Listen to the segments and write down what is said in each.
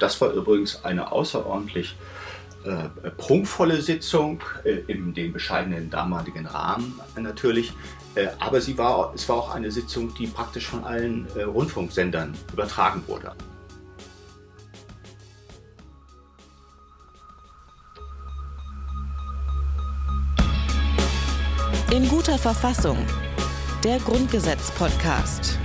Das war übrigens eine außerordentlich äh, prunkvolle Sitzung äh, in dem bescheidenen damaligen Rahmen natürlich. Äh, aber sie war, es war auch eine Sitzung, die praktisch von allen äh, Rundfunksendern übertragen wurde. In guter Verfassung. Der Grundgesetz-Podcast.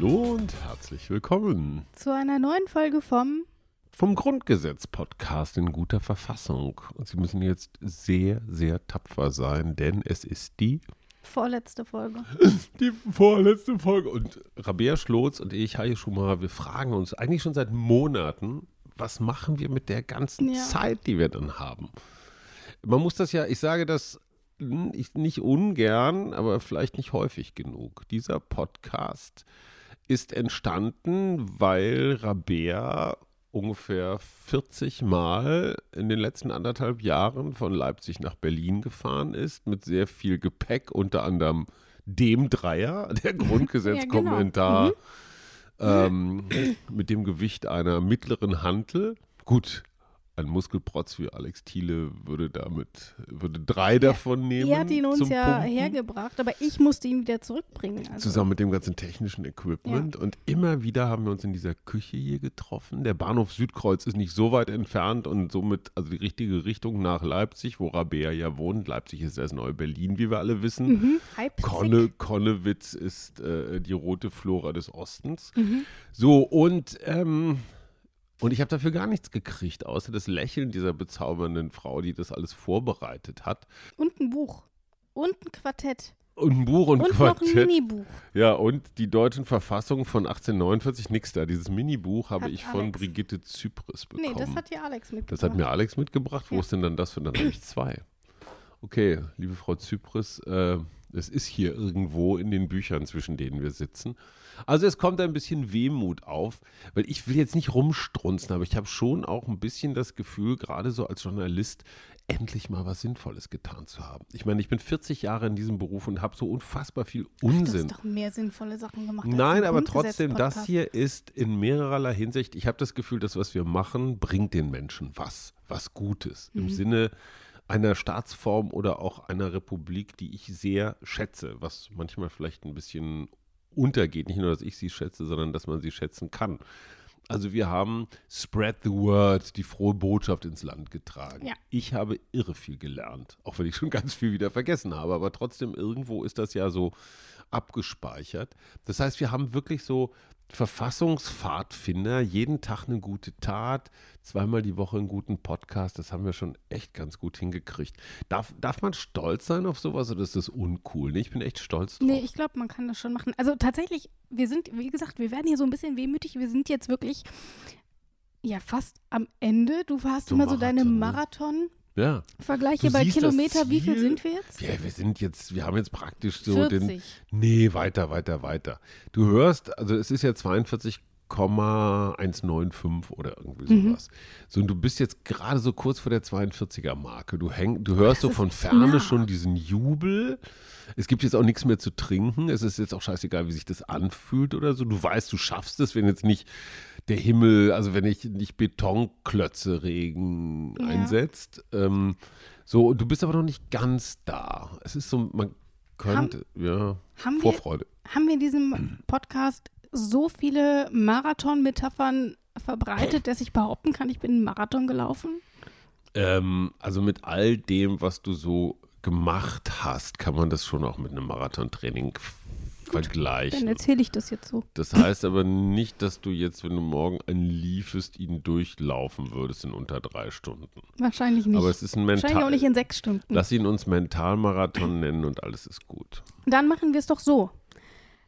Hallo und herzlich willkommen zu einer neuen Folge vom vom Grundgesetz-Podcast in guter Verfassung. Und Sie müssen jetzt sehr, sehr tapfer sein, denn es ist die vorletzte Folge. Die vorletzte Folge. Und Rabea Schlotz und ich, Haie Schumacher, wir fragen uns eigentlich schon seit Monaten, was machen wir mit der ganzen ja. Zeit, die wir dann haben? Man muss das ja, ich sage das nicht ungern, aber vielleicht nicht häufig genug. Dieser Podcast ist entstanden, weil Rabea ungefähr 40 Mal in den letzten anderthalb Jahren von Leipzig nach Berlin gefahren ist, mit sehr viel Gepäck, unter anderem dem Dreier, der Grundgesetzkommentar. ja, genau. mhm ähm, mit dem Gewicht einer mittleren Hantel. Gut, ein Muskelprotz wie Alex Thiele würde damit, würde drei davon nehmen. Er hat ihn uns ja Pumpen. hergebracht, aber ich musste ihn wieder zurückbringen. Also. Zusammen mit dem ganzen technischen Equipment. Ja. Und immer wieder haben wir uns in dieser Küche hier getroffen. Der Bahnhof Südkreuz ist nicht so weit entfernt und somit also die richtige Richtung nach Leipzig, wo Rabea ja wohnt. Leipzig ist das neue Berlin, wie wir alle wissen. Mhm. Konne, Konnewitz ist äh, die rote Flora des Ostens. Mhm. So, und ähm, und ich habe dafür gar nichts gekriegt, außer das Lächeln dieser bezaubernden Frau, die das alles vorbereitet hat. Und ein Buch. Und ein Quartett. Und ein Buch und, und Quartett. Noch ein Minibuch. Ja, und die deutschen Verfassungen von 1849, nix da. Dieses Minibuch habe ich Alex. von Brigitte Zypris bekommen. Nee, das hat dir Alex mitgebracht. Das hat mir Alex mitgebracht. Wo ist denn dann das für? Dann habe ich zwei. Okay, liebe Frau Zypris, äh, es ist hier irgendwo in den Büchern, zwischen denen wir sitzen. Also es kommt ein bisschen Wehmut auf, weil ich will jetzt nicht rumstrunzen, aber ich habe schon auch ein bisschen das Gefühl, gerade so als Journalist, endlich mal was Sinnvolles getan zu haben. Ich meine, ich bin 40 Jahre in diesem Beruf und habe so unfassbar viel Unsinn. Du hast doch mehr sinnvolle Sachen gemacht. Nein, aber trotzdem, das hier ist in mehrererlei Hinsicht, ich habe das Gefühl, das, was wir machen, bringt den Menschen was, was Gutes. Mhm. Im Sinne einer Staatsform oder auch einer Republik, die ich sehr schätze, was manchmal vielleicht ein bisschen untergeht. Nicht nur, dass ich sie schätze, sondern dass man sie schätzen kann. Also wir haben Spread the Word, die frohe Botschaft ins Land getragen. Ja. Ich habe irre viel gelernt, auch wenn ich schon ganz viel wieder vergessen habe, aber trotzdem irgendwo ist das ja so abgespeichert. Das heißt, wir haben wirklich so Verfassungspfadfinder, jeden Tag eine gute Tat, zweimal die Woche einen guten Podcast, das haben wir schon echt ganz gut hingekriegt. Darf, darf man stolz sein auf sowas oder ist das uncool? Ich bin echt stolz drauf. Nee, ich glaube, man kann das schon machen. Also tatsächlich, wir sind, wie gesagt, wir werden hier so ein bisschen wehmütig. Wir sind jetzt wirklich ja fast am Ende. Du hast so immer Marathon, so deine ne? Marathon. Ja. Vergleiche bei Kilometer, wie viel sind wir jetzt? Ja, wir sind jetzt, wir haben jetzt praktisch so 40. den. Nee, weiter, weiter, weiter. Du hörst, also es ist ja 42,195 oder irgendwie mhm. sowas. Mhm. So, und du bist jetzt gerade so kurz vor der 42er Marke. Du, häng, du hörst das so von Ferne nah. schon diesen Jubel. Es gibt jetzt auch nichts mehr zu trinken. Es ist jetzt auch scheißegal, wie sich das anfühlt oder so. Du weißt, du schaffst es, wenn jetzt nicht der Himmel, also wenn ich nicht Betonklötze Regen ja. einsetzt. Ähm, so, du bist aber noch nicht ganz da. Es ist so, man könnte, haben, ja, haben Vorfreude. Wir, haben wir in diesem Podcast so viele Marathon-Metaphern verbreitet, dass ich behaupten kann, ich bin einen Marathon gelaufen? Ähm, also mit all dem, was du so gemacht hast, kann man das schon auch mit einem Marathontraining vergleichen. Dann erzähle ich das jetzt so. Das heißt aber nicht, dass du jetzt, wenn du morgen einen liefest, ihn durchlaufen würdest in unter drei Stunden. Wahrscheinlich nicht. Aber es ist ein Mental. Wahrscheinlich auch nicht in sechs Stunden. Lass ihn uns Mentalmarathon nennen und alles ist gut. Dann machen wir es doch so.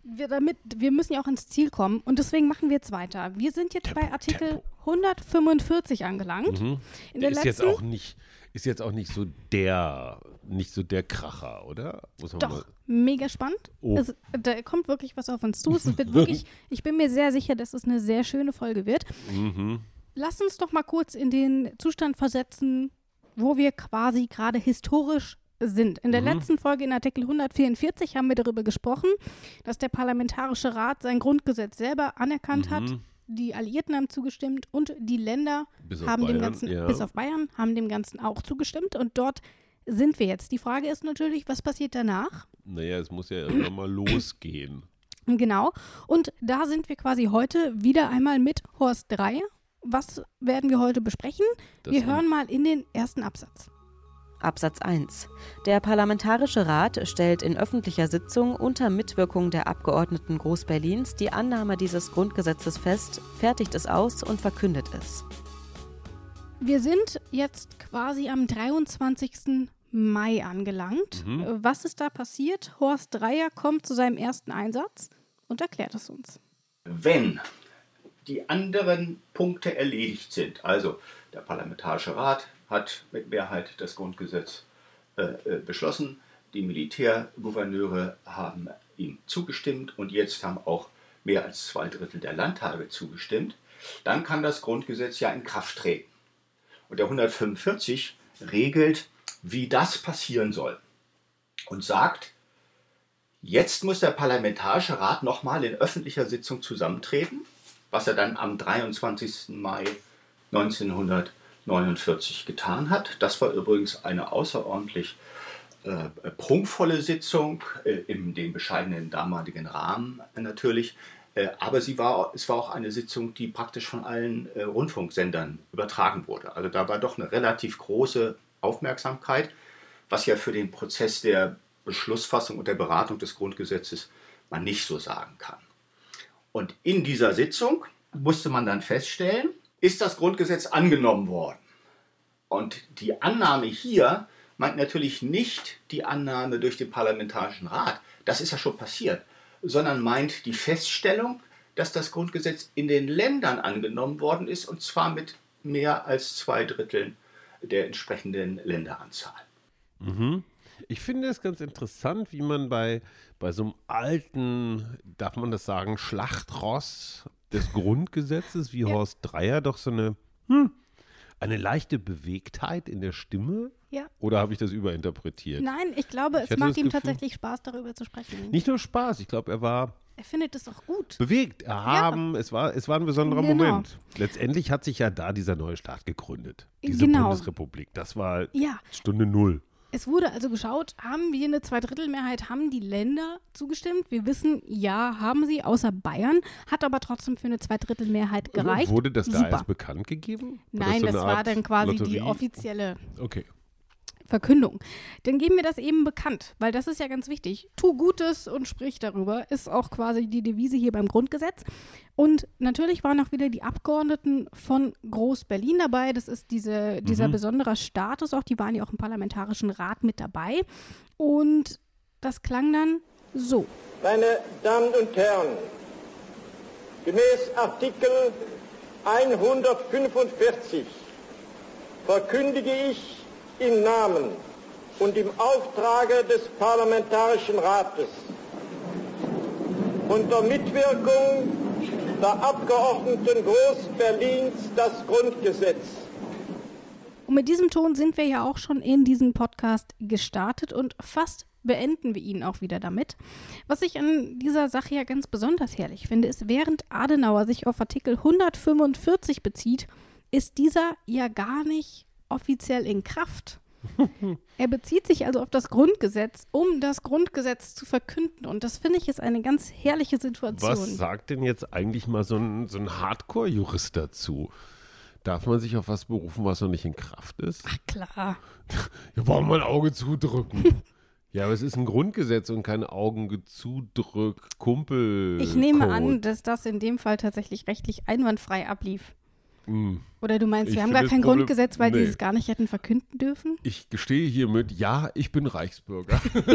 Wir, damit, wir müssen ja auch ins Ziel kommen und deswegen machen wir jetzt weiter. Wir sind jetzt Tempo, bei Artikel Tempo. 145 angelangt. Mhm. In der, der ist jetzt auch nicht ist jetzt auch nicht so der, nicht so der Kracher, oder? Doch, mega spannend. Oh. Es, da kommt wirklich was auf uns zu. Es wird wirklich, ich bin mir sehr sicher, dass es eine sehr schöne Folge wird. Mhm. Lass uns doch mal kurz in den Zustand versetzen, wo wir quasi gerade historisch sind. In der mhm. letzten Folge in Artikel 144 haben wir darüber gesprochen, dass der Parlamentarische Rat sein Grundgesetz selber anerkannt mhm. hat. Die Alliierten haben zugestimmt und die Länder haben Bayern, dem Ganzen, ja. bis auf Bayern, haben dem Ganzen auch zugestimmt. Und dort sind wir jetzt. Die Frage ist natürlich, was passiert danach? Naja, es muss ja irgendwann mal losgehen. Genau. Und da sind wir quasi heute wieder einmal mit Horst Dreier. Was werden wir heute besprechen? Das wir hören mal in den ersten Absatz. Absatz 1. Der Parlamentarische Rat stellt in öffentlicher Sitzung unter Mitwirkung der Abgeordneten Groß-Berlins die Annahme dieses Grundgesetzes fest, fertigt es aus und verkündet es. Wir sind jetzt quasi am 23. Mai angelangt. Mhm. Was ist da passiert? Horst Dreier kommt zu seinem ersten Einsatz und erklärt es uns. Wenn die anderen Punkte erledigt sind, also der Parlamentarische Rat hat mit Mehrheit das Grundgesetz äh, äh, beschlossen, die Militärgouverneure haben ihm zugestimmt und jetzt haben auch mehr als zwei Drittel der Landtage zugestimmt, dann kann das Grundgesetz ja in Kraft treten. Und der 145 regelt, wie das passieren soll und sagt, jetzt muss der Parlamentarische Rat nochmal in öffentlicher Sitzung zusammentreten, was er dann am 23. Mai 1949 getan hat. Das war übrigens eine außerordentlich äh, prunkvolle Sitzung, äh, in dem bescheidenen damaligen Rahmen natürlich. Äh, aber sie war, es war auch eine Sitzung, die praktisch von allen äh, Rundfunksendern übertragen wurde. Also da war doch eine relativ große Aufmerksamkeit, was ja für den Prozess der Beschlussfassung und der Beratung des Grundgesetzes man nicht so sagen kann. Und in dieser Sitzung musste man dann feststellen, ist das Grundgesetz angenommen worden. Und die Annahme hier meint natürlich nicht die Annahme durch den Parlamentarischen Rat, das ist ja schon passiert, sondern meint die Feststellung, dass das Grundgesetz in den Ländern angenommen worden ist, und zwar mit mehr als zwei Dritteln der entsprechenden Länderanzahl. Mhm. Ich finde es ganz interessant, wie man bei, bei so einem alten, darf man das sagen, Schlachtross des Grundgesetzes wie ja. Horst Dreier doch so eine, hm, eine leichte Bewegtheit in der Stimme ja. Oder habe ich das überinterpretiert? Nein, ich glaube, ich es macht ihm Gefühl, tatsächlich Spaß, darüber zu sprechen. Nicht nur Spaß, ich glaube, er war. Er findet es auch gut. Bewegt, erhaben, ja. es, war, es war ein besonderer genau. Moment. Letztendlich hat sich ja da dieser neue Staat gegründet. Diese genau. Bundesrepublik. Das war ja. Stunde Null. Es wurde also geschaut, haben wir eine Zweidrittelmehrheit, haben die Länder zugestimmt? Wir wissen, ja, haben sie, außer Bayern, hat aber trotzdem für eine Zweidrittelmehrheit gereicht. Wurde das Super. da erst bekannt gegeben? War Nein, das, so das war dann quasi Lotterie? die offizielle. Okay. Verkündung. Dann geben wir das eben bekannt, weil das ist ja ganz wichtig. Tu Gutes und sprich darüber, ist auch quasi die Devise hier beim Grundgesetz. Und natürlich waren auch wieder die Abgeordneten von Groß-Berlin dabei. Das ist diese, dieser mhm. besondere Status auch. Die waren ja auch im Parlamentarischen Rat mit dabei. Und das klang dann so. Meine Damen und Herren, gemäß Artikel 145 verkündige ich im Namen und im Auftrage des Parlamentarischen Rates unter Mitwirkung der Abgeordneten Groß-Berlins das Grundgesetz. Und mit diesem Ton sind wir ja auch schon in diesen Podcast gestartet und fast beenden wir ihn auch wieder damit. Was ich an dieser Sache ja ganz besonders herrlich finde, ist, während Adenauer sich auf Artikel 145 bezieht, ist dieser ja gar nicht offiziell in Kraft. er bezieht sich also auf das Grundgesetz, um das Grundgesetz zu verkünden. Und das finde ich ist eine ganz herrliche Situation. Was sagt denn jetzt eigentlich mal so ein, so ein Hardcore-Jurist dazu? Darf man sich auf was berufen, was noch nicht in Kraft ist? Ach klar. Wir wollen mal ein Auge zudrücken. ja, aber es ist ein Grundgesetz und kein Augenzudrück, Kumpel. Ich nehme an, dass das in dem Fall tatsächlich rechtlich einwandfrei ablief. Mm. Oder du meinst, wir haben gar kein Problem, Grundgesetz, weil nee. die es gar nicht hätten verkünden dürfen? Ich gestehe hiermit, ja, ich bin Reichsbürger.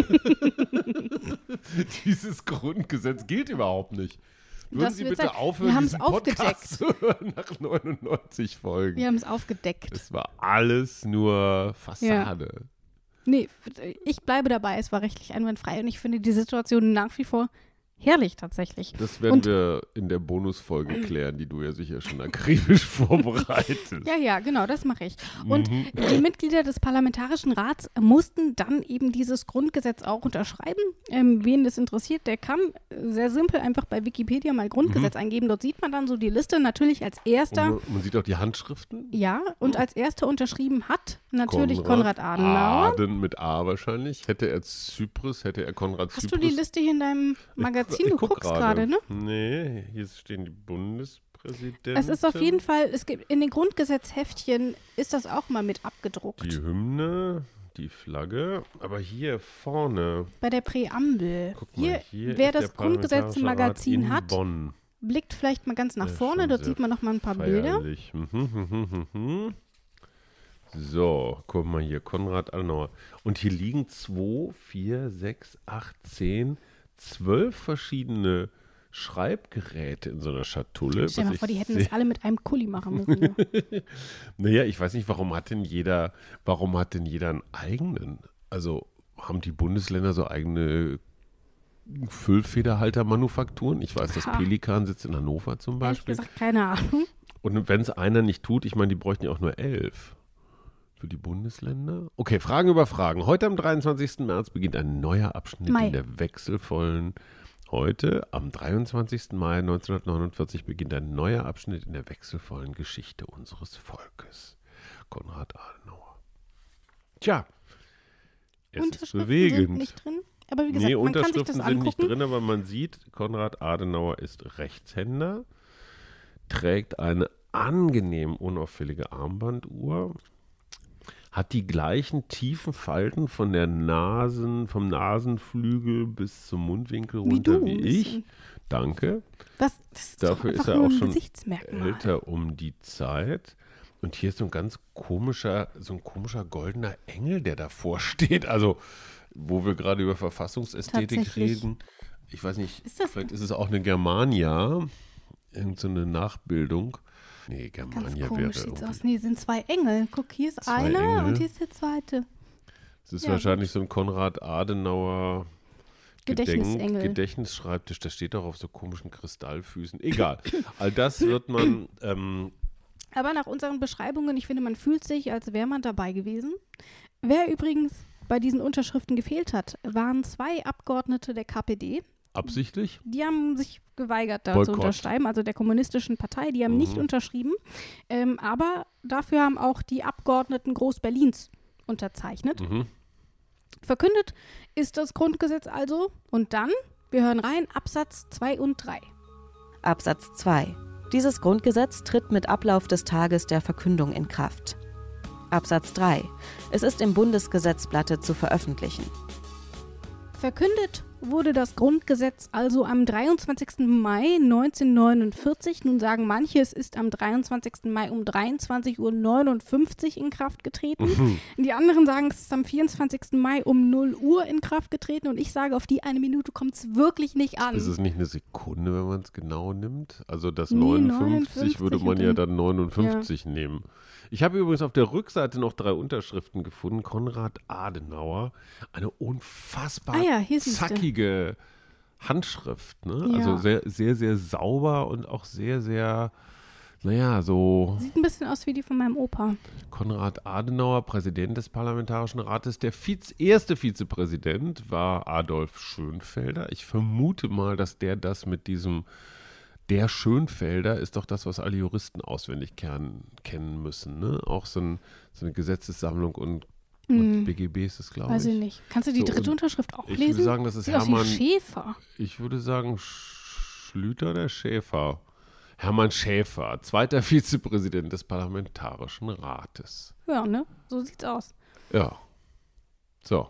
Dieses Grundgesetz gilt überhaupt nicht. Würden das Sie bitte sein. aufhören, wir diesen Podcast zu hören nach 99 Folgen? Wir haben es aufgedeckt. Es war alles nur Fassade. Ja. Nee, ich bleibe dabei, es war rechtlich einwandfrei und ich finde die Situation nach wie vor herrlich tatsächlich. Das werden und, wir in der Bonusfolge klären, die du ja sicher schon akribisch vorbereitest. Ja, ja, genau, das mache ich. Und mhm. die Mitglieder des Parlamentarischen Rats mussten dann eben dieses Grundgesetz auch unterschreiben. Ähm, wen das interessiert, der kann sehr simpel einfach bei Wikipedia mal Grundgesetz mhm. eingeben. Dort sieht man dann so die Liste. Natürlich als erster. Man, man, sieht auch die Handschriften. Ja, und als erster unterschrieben hat natürlich Konrad, Konrad Adenauer. Aden mit A wahrscheinlich. Hätte er Zyprus, hätte er Konrad Hast Zyprus. Hast du die Liste hier in deinem Magazin? Du guckst gerade, ne? Nee, hier stehen die Bundespräsidenten. Es ist auf jeden Fall, es gibt in den Grundgesetzheftchen ist das auch mal mit abgedruckt. Die Hymne, die Flagge, aber hier vorne. Bei der Präambel. Guck mal, hier, hier wer das Grundgesetzmagazin hat, Bonn. blickt vielleicht mal ganz nach ja, vorne, dort sieht man noch mal ein paar feierlich. Bilder. Mhm, mhm, mhm, so, guck mal hier, Konrad Adenauer. Und hier liegen 2, 4, 6, 8, 10, zwölf verschiedene Schreibgeräte in so einer Schatulle. Stell dir mal vor, die hätten das alle mit einem Kuli machen müssen. naja, ich weiß nicht, warum hat denn jeder, warum hat denn jeder einen eigenen? Also haben die Bundesländer so eigene Füllfederhaltermanufakturen? Ich weiß, das Pelikan sitzt in Hannover zum Beispiel. Ehrlich gesagt, keine Ahnung. Und wenn es einer nicht tut, ich meine, die bräuchten ja auch nur elf. Für die Bundesländer? Okay, Fragen über Fragen. Heute am 23. März beginnt ein neuer Abschnitt Mai. in der wechselvollen. Heute, am 23. Mai 1949, beginnt ein neuer Abschnitt in der wechselvollen Geschichte unseres Volkes. Konrad Adenauer. Tja, es ist bewegend. Sind nicht drin. Aber wie gesagt, nee, man Unterschriften kann sich das sind nicht drin, aber man sieht, Konrad Adenauer ist Rechtshänder, trägt eine angenehm unauffällige Armbanduhr, hat die gleichen tiefen Falten von der Nasen, vom Nasenflügel bis zum Mundwinkel runter wie, wie ich. Danke. Das, das ist Dafür ist er auch schon älter um die Zeit. Und hier ist so ein ganz komischer, so ein komischer goldener Engel, der davor steht. Also, wo wir gerade über Verfassungsästhetik reden. Ich weiß nicht, ist vielleicht ist es auch eine Germania, irgendeine so Nachbildung. Nee, Germania Ganz wäre sieht's aus. Nee, sind zwei Engel. Guck, hier ist einer Engel. und hier ist der zweite. Das ist ja, wahrscheinlich so ein Konrad Adenauer Gedächtnisengel. Gedächtnisschreibtisch. Der steht auch auf so komischen Kristallfüßen. Egal. All das wird man. Ähm, Aber nach unseren Beschreibungen, ich finde, man fühlt sich, als wäre man dabei gewesen. Wer übrigens bei diesen Unterschriften gefehlt hat, waren zwei Abgeordnete der KPD, Absichtlich? Die haben sich geweigert, da Boykott. zu unterschreiben, also der Kommunistischen Partei. Die haben mhm. nicht unterschrieben. Ähm, aber dafür haben auch die Abgeordneten Groß-Berlins unterzeichnet. Mhm. Verkündet ist das Grundgesetz also. Und dann, wir hören rein, Absatz 2 und 3. Absatz 2. Dieses Grundgesetz tritt mit Ablauf des Tages der Verkündung in Kraft. Absatz 3. Es ist im Bundesgesetzblatte zu veröffentlichen. Verkündet wurde das Grundgesetz also am 23. Mai 1949. Nun sagen manche, es ist am 23. Mai um 23.59 Uhr in Kraft getreten. Mhm. Die anderen sagen, es ist am 24. Mai um 0 Uhr in Kraft getreten. Und ich sage, auf die eine Minute kommt es wirklich nicht an. Ist es nicht eine Sekunde, wenn man es genau nimmt? Also das nee, 59, 59 würde man ja dann 59 ja. nehmen. Ich habe übrigens auf der Rückseite noch drei Unterschriften gefunden. Konrad Adenauer, eine unfassbar ah ja, zackige Handschrift. Ne? Ja. Also sehr, sehr, sehr sauber und auch sehr, sehr, naja, so. Sieht ein bisschen aus wie die von meinem Opa. Konrad Adenauer, Präsident des Parlamentarischen Rates. Der Vize, erste Vizepräsident war Adolf Schönfelder. Ich vermute mal, dass der das mit diesem der Schönfelder ist doch das, was alle Juristen auswendig kennen, kennen müssen. Ne? Auch so, ein, so eine Gesetzessammlung und, und. BGB ist es, glaube ich. Weiß ich nicht. Kannst du die so, dritte Unterschrift auch ich lesen? Ich würde sagen, das ist Sieht Hermann. Schäfer. Ich würde sagen, Schlüter der Schäfer. Hermann Schäfer, zweiter Vizepräsident des Parlamentarischen Rates. Ja, ne? So sieht's aus. Ja. So.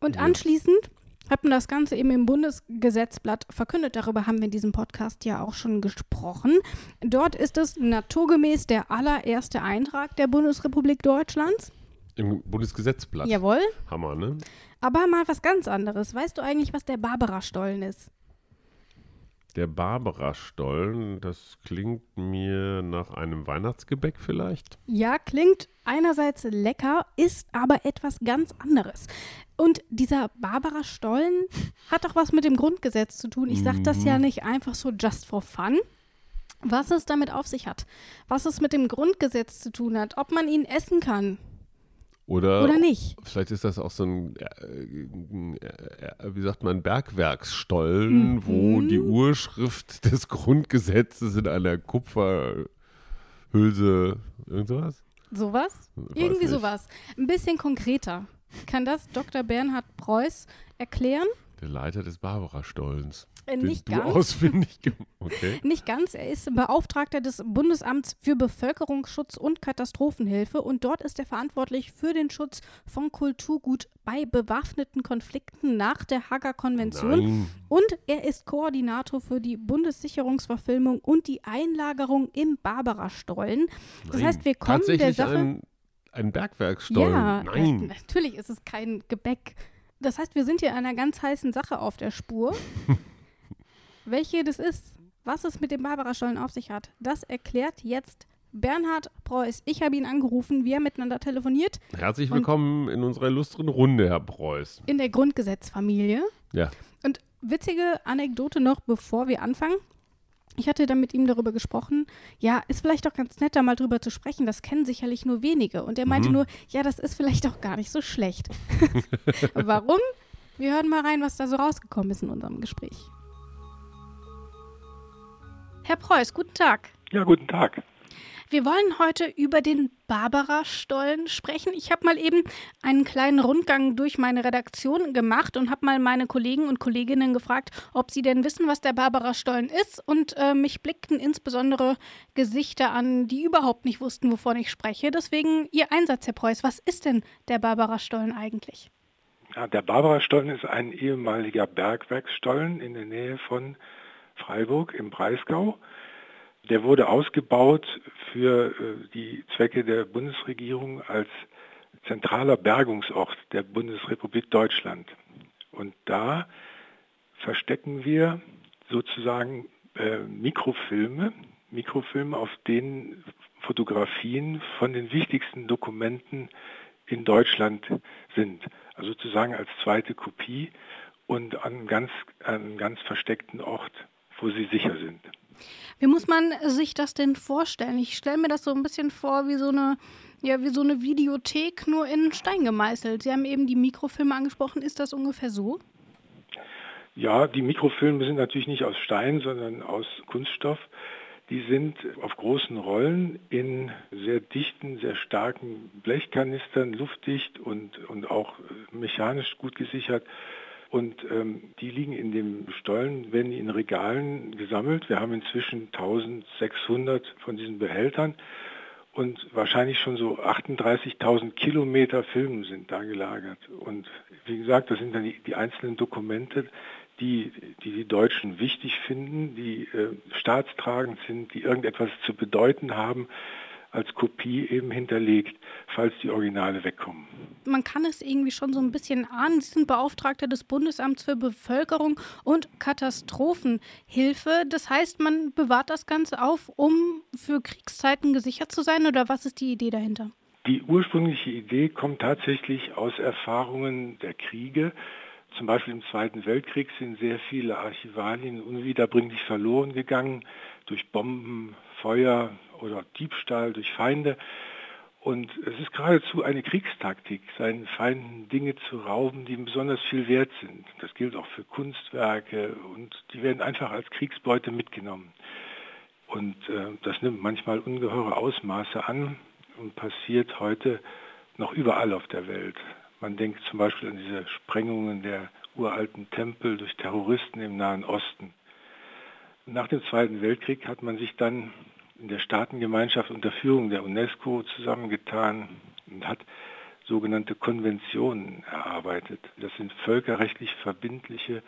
Und anschließend hat man das Ganze eben im Bundesgesetzblatt verkündet. Darüber haben wir in diesem Podcast ja auch schon gesprochen. Dort ist es naturgemäß der allererste Eintrag der Bundesrepublik Deutschlands. Im Bundesgesetzblatt. Jawohl. Hammer, ne? Aber mal was ganz anderes. Weißt du eigentlich, was der Barbara-Stollen ist? Der Barbara-Stollen, das klingt mir nach einem Weihnachtsgebäck vielleicht? Ja, klingt einerseits lecker, ist aber etwas ganz anderes. Und dieser Barbara-Stollen hat doch was mit dem Grundgesetz zu tun. Ich sage das ja mhm. nicht einfach so just for fun. Was es damit auf sich hat, was es mit dem Grundgesetz zu tun hat, ob man ihn essen kann, oder, Oder nicht. Vielleicht ist das auch so ein, äh, äh, wie sagt man, Bergwerksstollen, mhm. wo die Urschrift des Grundgesetzes in einer Kupferhülse, irgend sowas? Sowas? Irgendwie nicht. sowas. Ein bisschen konkreter. Kann das Dr. Bernhard Preuß erklären? Der Leiter des Barbara-Stollens. Äh, nicht du ganz. ausfindig okay. Nicht ganz. Er ist Beauftragter des Bundesamts für Bevölkerungsschutz und Katastrophenhilfe und dort ist er verantwortlich für den Schutz von Kulturgut bei bewaffneten Konflikten nach der Hager Konvention. Und er ist Koordinator für die Bundessicherungsverfilmung und die Einlagerung im Barbara-Stollen. Das Nein. heißt, wir kommen der Sache. Ein, ein Bergwerksstollen. Ja, Nein. Natürlich ist es kein Gebäck. Das heißt, wir sind hier einer ganz heißen Sache auf der Spur. Welche das ist, was es mit dem Barbara-Stollen auf sich hat, das erklärt jetzt Bernhard Preuß. Ich habe ihn angerufen, wir haben miteinander telefoniert. Herzlich willkommen in unserer illustren Runde, Herr Preuß. In der Grundgesetzfamilie. Ja. Und witzige Anekdote noch, bevor wir anfangen. Ich hatte dann mit ihm darüber gesprochen, ja, ist vielleicht auch ganz nett, da mal drüber zu sprechen. Das kennen sicherlich nur wenige. Und er meinte mhm. nur, ja, das ist vielleicht auch gar nicht so schlecht. Warum? Wir hören mal rein, was da so rausgekommen ist in unserem Gespräch. Herr Preuß, guten Tag. Ja, guten Tag. Wir wollen heute über den Barbara-Stollen sprechen. Ich habe mal eben einen kleinen Rundgang durch meine Redaktion gemacht und habe mal meine Kollegen und Kolleginnen gefragt, ob sie denn wissen, was der Barbara-Stollen ist. Und äh, mich blickten insbesondere Gesichter an, die überhaupt nicht wussten, wovon ich spreche. Deswegen Ihr Einsatz, Herr Preuß. Was ist denn der Barbara-Stollen eigentlich? Ja, der Barbara-Stollen ist ein ehemaliger Bergwerksstollen in der Nähe von Freiburg im Breisgau. Der wurde ausgebaut für äh, die Zwecke der Bundesregierung als zentraler Bergungsort der Bundesrepublik Deutschland. Und da verstecken wir sozusagen äh, Mikrofilme, Mikrofilme, auf denen Fotografien von den wichtigsten Dokumenten in Deutschland sind. Also sozusagen als zweite Kopie und an ganz, an einem ganz versteckten Ort, wo sie sicher sind. Wie muss man sich das denn vorstellen? Ich stelle mir das so ein bisschen vor wie so eine, ja, wie so eine Videothek nur in Stein gemeißelt. Sie haben eben die Mikrofilme angesprochen. Ist das ungefähr so? Ja, die Mikrofilme sind natürlich nicht aus Stein, sondern aus Kunststoff. Die sind auf großen Rollen in sehr dichten, sehr starken Blechkanistern, luftdicht und, und auch mechanisch gut gesichert und ähm, die liegen in dem Stollen, werden in Regalen gesammelt. Wir haben inzwischen 1600 von diesen Behältern und wahrscheinlich schon so 38.000 Kilometer Filme sind da gelagert. Und wie gesagt, das sind dann die, die einzelnen Dokumente, die, die, die Deutschen wichtig finden, die äh, staatstragend sind, die irgendetwas zu bedeuten haben als Kopie eben hinterlegt, falls die Originale wegkommen. Man kann es irgendwie schon so ein bisschen ahnen. Sie sind Beauftragter des Bundesamts für Bevölkerung und Katastrophenhilfe. Das heißt, man bewahrt das Ganze auf, um für Kriegszeiten gesichert zu sein oder was ist die Idee dahinter? Die ursprüngliche Idee kommt tatsächlich aus Erfahrungen der Kriege. Zum Beispiel im Zweiten Weltkrieg sind sehr viele Archivalien unwiederbringlich verloren gegangen durch Bomben, Feuer, oder Diebstahl durch Feinde. Und es ist geradezu eine Kriegstaktik, seinen Feinden Dinge zu rauben, die besonders viel wert sind. Das gilt auch für Kunstwerke und die werden einfach als Kriegsbeute mitgenommen. Und äh, das nimmt manchmal ungeheure Ausmaße an und passiert heute noch überall auf der Welt. Man denkt zum Beispiel an diese Sprengungen der uralten Tempel durch Terroristen im Nahen Osten. Nach dem Zweiten Weltkrieg hat man sich dann in der Staatengemeinschaft unter Führung der UNESCO zusammengetan und hat sogenannte Konventionen erarbeitet. Das sind völkerrechtlich verbindliche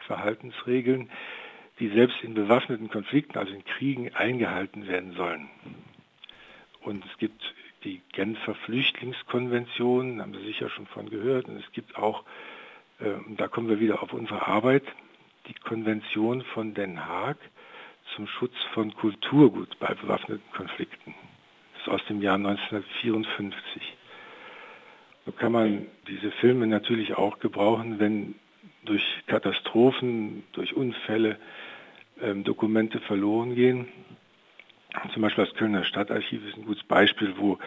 Verhaltensregeln, die selbst in bewaffneten Konflikten, also in Kriegen, eingehalten werden sollen. Und es gibt die Genfer Flüchtlingskonvention, haben Sie sicher schon von gehört, und es gibt auch, äh, da kommen wir wieder auf unsere Arbeit, die Konvention von Den Haag zum Schutz von Kulturgut bei bewaffneten Konflikten. Das ist aus dem Jahr 1954. So kann man diese Filme natürlich auch gebrauchen, wenn durch Katastrophen, durch Unfälle ähm, Dokumente verloren gehen. Zum Beispiel das Kölner Stadtarchiv ist ein gutes Beispiel, wo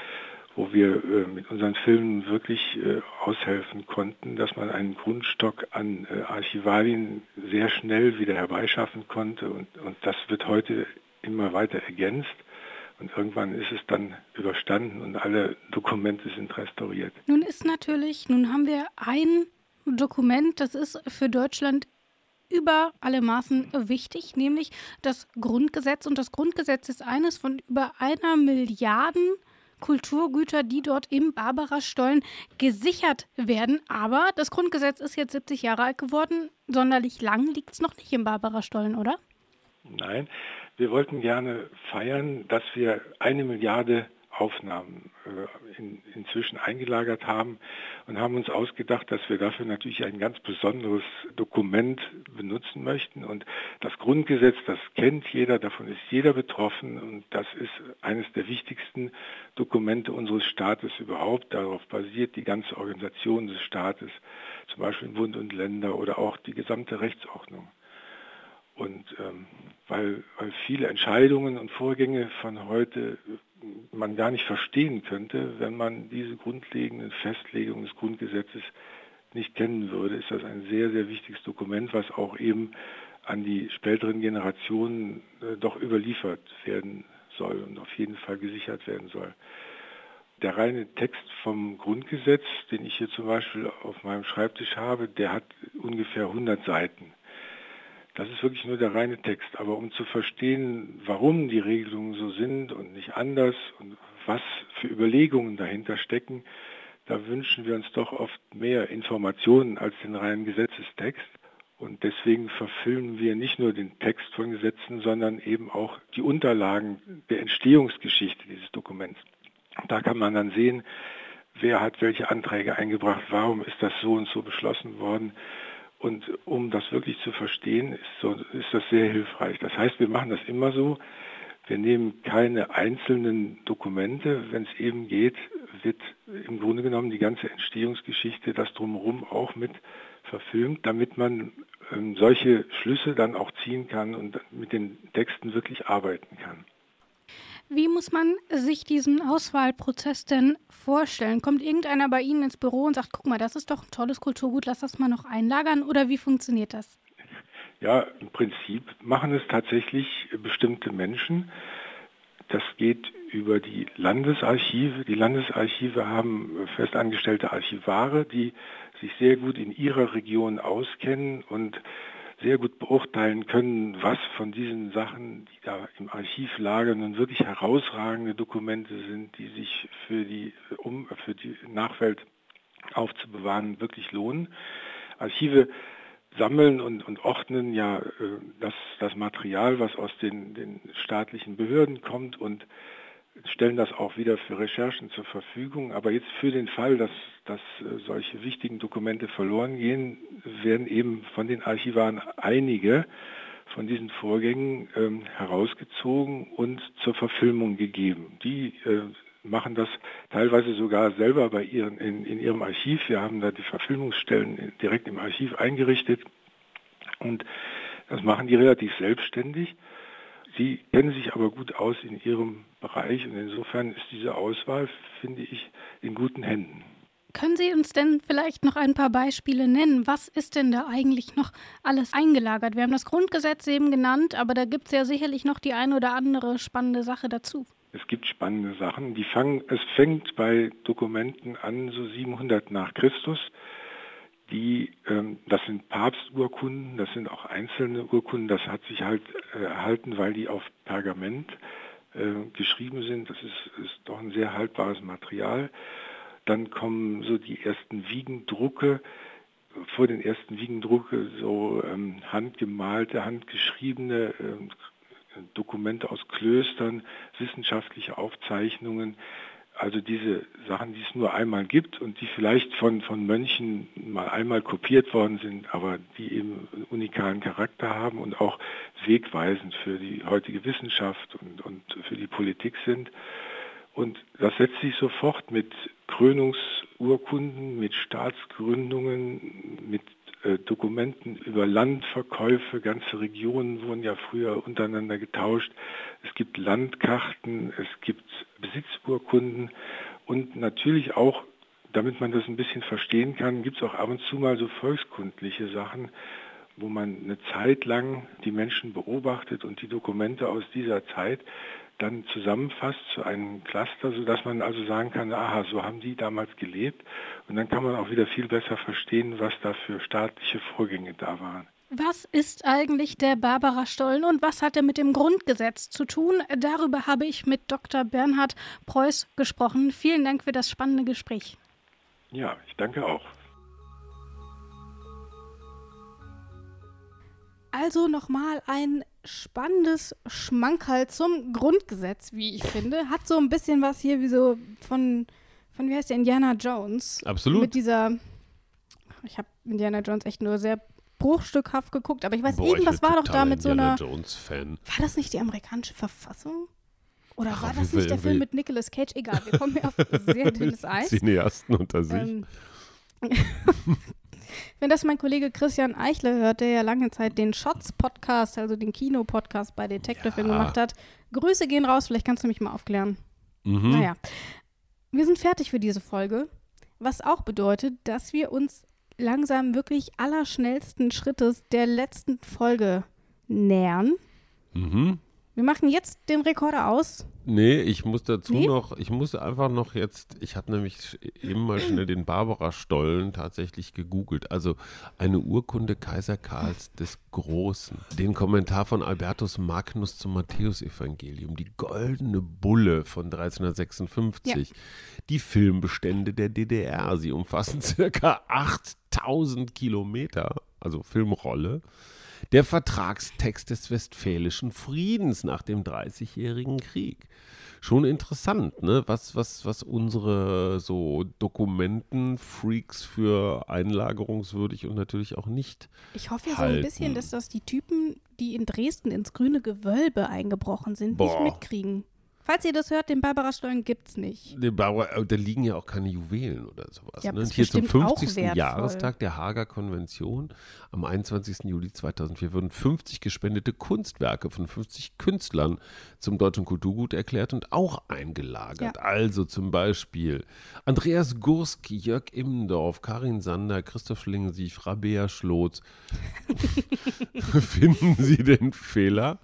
wo wir äh, mit unseren Filmen wirklich äh, aushelfen konnten, dass man einen Grundstock an äh, Archivalien sehr schnell wieder herbeischaffen konnte und, und das wird heute immer weiter ergänzt. Und irgendwann ist es dann überstanden und alle Dokumente sind restauriert. Nun ist natürlich, nun haben wir ein Dokument, das ist für Deutschland über alle Maßen wichtig, nämlich das Grundgesetz. Und das Grundgesetz ist eines von über einer Milliarden Kulturgüter, die dort im Barbara-Stollen gesichert werden. Aber das Grundgesetz ist jetzt 70 Jahre alt geworden. Sonderlich lang liegt es noch nicht im Barbara-Stollen, oder? Nein, wir wollten gerne feiern, dass wir eine Milliarde Aufnahmen äh, in, inzwischen eingelagert haben und haben uns ausgedacht, dass wir dafür natürlich ein ganz besonderes Dokument benutzen möchten. Und das Grundgesetz, das kennt jeder, davon ist jeder betroffen und das ist eines der wichtigsten Dokumente unseres Staates überhaupt. Darauf basiert die ganze Organisation des Staates, zum Beispiel Bund und Länder oder auch die gesamte Rechtsordnung. Und ähm, weil, weil viele Entscheidungen und Vorgänge von heute man gar nicht verstehen könnte, wenn man diese grundlegenden Festlegungen des Grundgesetzes nicht kennen würde, ist das ein sehr, sehr wichtiges Dokument, was auch eben an die späteren Generationen äh, doch überliefert werden soll und auf jeden Fall gesichert werden soll. Der reine Text vom Grundgesetz, den ich hier zum Beispiel auf meinem Schreibtisch habe, der hat ungefähr 100 Seiten. Das ist wirklich nur der reine Text. Aber um zu verstehen, warum die Regelungen so sind und nicht anders und was für Überlegungen dahinter stecken, da wünschen wir uns doch oft mehr Informationen als den reinen Gesetzestext. Und deswegen verfilmen wir nicht nur den Text von Gesetzen, sondern eben auch die Unterlagen der Entstehungsgeschichte dieses Dokuments. Da kann man dann sehen, wer hat welche Anträge eingebracht, warum ist das so und so beschlossen worden. Und um das wirklich zu verstehen, ist, so, ist das sehr hilfreich. Das heißt, wir machen das immer so, wir nehmen keine einzelnen Dokumente. Wenn es eben geht, wird im Grunde genommen die ganze Entstehungsgeschichte, das drumherum auch mit verfilmt, damit man ähm, solche Schlüsse dann auch ziehen kann und mit den Texten wirklich arbeiten kann. Wie muss man sich diesen Auswahlprozess denn vorstellen? Kommt irgendeiner bei Ihnen ins Büro und sagt, guck mal, das ist doch ein tolles Kulturgut, lass das mal noch einlagern oder wie funktioniert das? Ja, im Prinzip machen es tatsächlich bestimmte Menschen. Das geht über die Landesarchive. Die Landesarchive haben festangestellte Archivare, die sich sehr gut in ihrer Region auskennen und sehr gut beurteilen können, was von diesen Sachen, die da im Archiv lagern, nun wirklich herausragende Dokumente sind, die sich für die, um, für die Nachwelt aufzubewahren, wirklich lohnen. Archive sammeln und, und ordnen ja äh, das, das Material, was aus den, den staatlichen Behörden kommt und stellen das auch wieder für Recherchen zur Verfügung. Aber jetzt für den Fall, dass, dass äh, solche wichtigen Dokumente verloren gehen, werden eben von den Archivaren einige von diesen Vorgängen ähm, herausgezogen und zur Verfilmung gegeben. Die äh, machen das teilweise sogar selber bei ihren, in, in ihrem Archiv. Wir haben da die Verfilmungsstellen direkt im Archiv eingerichtet und das machen die relativ selbstständig. Sie kennen sich aber gut aus in Ihrem Bereich und insofern ist diese Auswahl, finde ich, in guten Händen. Können Sie uns denn vielleicht noch ein paar Beispiele nennen? Was ist denn da eigentlich noch alles eingelagert? Wir haben das Grundgesetz eben genannt, aber da gibt es ja sicherlich noch die eine oder andere spannende Sache dazu. Es gibt spannende Sachen. Die fangen, es fängt bei Dokumenten an, so 700 nach Christus die, ähm, das sind Papsturkunden, das sind auch einzelne Urkunden, das hat sich halt äh, erhalten, weil die auf Pergament äh, geschrieben sind. Das ist, ist doch ein sehr haltbares Material. Dann kommen so die ersten Wiegendrucke, vor den ersten Wiegendrucke so ähm, handgemalte, handgeschriebene äh, Dokumente aus Klöstern, wissenschaftliche Aufzeichnungen, Also diese Sachen, die es nur einmal gibt und die vielleicht von, von Mönchen mal einmal kopiert worden sind, aber die eben unikalen Charakter haben und auch wegweisend für die heutige Wissenschaft und, und für die Politik sind. Und das setzt sich sofort mit Krönungsurkunden, mit Staatsgründungen, mit Dokumenten über Landverkäufe, ganze Regionen wurden ja früher untereinander getauscht. Es gibt Landkarten, es gibt Besitzurkunden und natürlich auch, damit man das ein bisschen verstehen kann, gibt es auch ab und zu mal so volkskundliche Sachen, wo man eine Zeit lang die Menschen beobachtet und die Dokumente aus dieser Zeit dann zusammenfasst zu einem Cluster, sodass man also sagen kann, aha, so haben die damals gelebt. Und dann kann man auch wieder viel besser verstehen, was da für staatliche Vorgänge da waren. Was ist eigentlich der Barbara-Stollen und was hat er mit dem Grundgesetz zu tun? Darüber habe ich mit Dr. Bernhard Preuß gesprochen. Vielen Dank für das spannende Gespräch. Ja, ich danke auch. Also nochmal ein spannendes Schmankerl zum Grundgesetz, wie ich finde. Hat so ein bisschen was hier wie so von, von wie heißt der, Indiana Jones. Absolut. Mit dieser, ich habe Indiana Jones echt nur sehr bruchstückhaft geguckt, aber ich weiß, Boah, irgendwas ich war doch da mit so Indiana einer. Jones-Fan. War das nicht die amerikanische Verfassung? Oder Ach, war das nicht der Film mit Nicolas Cage? Egal, wir kommen hier auf sehr dünnes Eis. Cineasten unter sich. Ähm, Wenn das mein Kollege Christian Eichler hört, der ja lange Zeit den Shots-Podcast, also den Kino-Podcast bei Detective Ja. gemacht hat, Grüße gehen raus, vielleicht kannst du mich mal aufklären. mhm. Naja, wir sind fertig für diese Folge, was auch bedeutet, dass wir uns langsam wirklich allerschnellsten Schrittes der letzten Folge nähern. Mhm. Wir machen jetzt den Rekorder aus. Nee, ich muss dazu Nee? noch, ich muss einfach noch jetzt, ich habe nämlich eben mal schnell den Barbara-Stollen tatsächlich gegoogelt. Also eine Urkunde Kaiser Karls des Großen. Den Kommentar von Albertus Magnus zum Matthäusevangelium. Die goldene Bulle von 1356. Die Filmbestände der DDR. Sie umfassen circa 8000 Kilometer, also Filmrolle. Der Vertragstext des Westfälischen Friedens nach dem Dreißigjährigen Krieg. Schon interessant, ne? was, was, was unsere so Dokumentenfreaks für einlagerungswürdig und natürlich auch nicht. Ich hoffe ja so ein bisschen, halten. dass das die Typen, die in Dresden ins grüne Gewölbe eingebrochen sind, Boah. nicht mitkriegen. Falls ihr das hört, den Barbara-Stollen gibt's nicht. Nee, Barbara, äh, Da liegen ja auch keine Juwelen oder sowas. Ja, ne? Und hier zum bestimmt auch 50. wertvoll. Jahrestag der Hager Konvention am 21. Juli 2004 wurden 50 gespendete Kunstwerke von 50 Künstlern zum deutschen Kulturgut erklärt und auch eingelagert. Ja. Also zum Beispiel Andreas Gurski, Jörg Immendorf, Karin Sander, Christoph Schlingensief, Rabea Schlotz. Finden Sie den Fehler?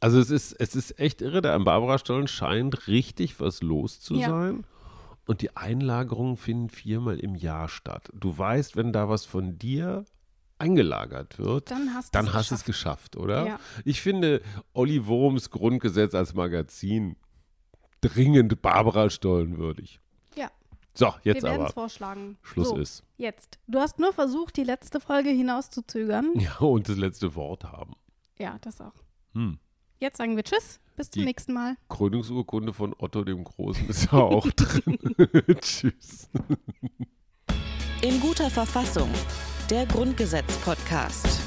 Also es ist, es ist echt irre, da am Barbara-Stollen scheint richtig was los zu Ja. sein. Und die Einlagerungen finden viermal im Jahr statt. Du weißt, wenn da was von dir eingelagert wird, Dann hast du dann es hast du es geschafft. geschafft, oder? Ja. Ich finde Olli Wurms Grundgesetz als Magazin dringend Barbara-Stollen würdig. Ja, So, wir jetzt werden aber. vorschlagen. Schluss so, ist. Jetzt. Du hast nur versucht, die letzte Folge hinauszuzögern. Ja, und das letzte Wort haben. Ja, das auch. Hm. Jetzt sagen wir Tschüss. Bis zum Die- nächsten Mal. Krönungsurkunde von Otto dem Großen ist ja auch drin. Tschüss. In guter Verfassung. Der Grundgesetz-Podcast.